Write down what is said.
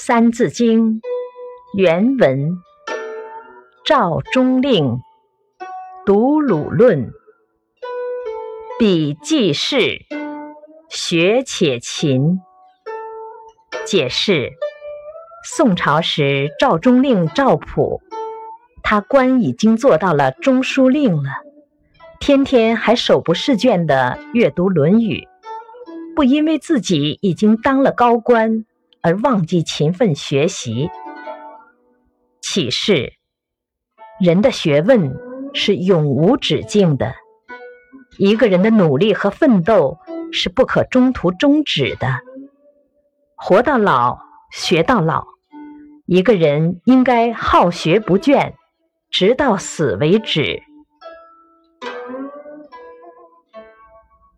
三字经》原文：赵中令读鲁论，笔记事，学且勤。解释：宋朝时，赵中令赵普，他官已经做到了中书令了，天天还手不释卷地阅读《论语》，不因为自己已经当了高官。而忘记勤奋学习。启示：人的学问是永无止境的，一个人的努力和奋斗是不可中途终止的。活到老，学到老。一个人应该好学不倦，直到死为止。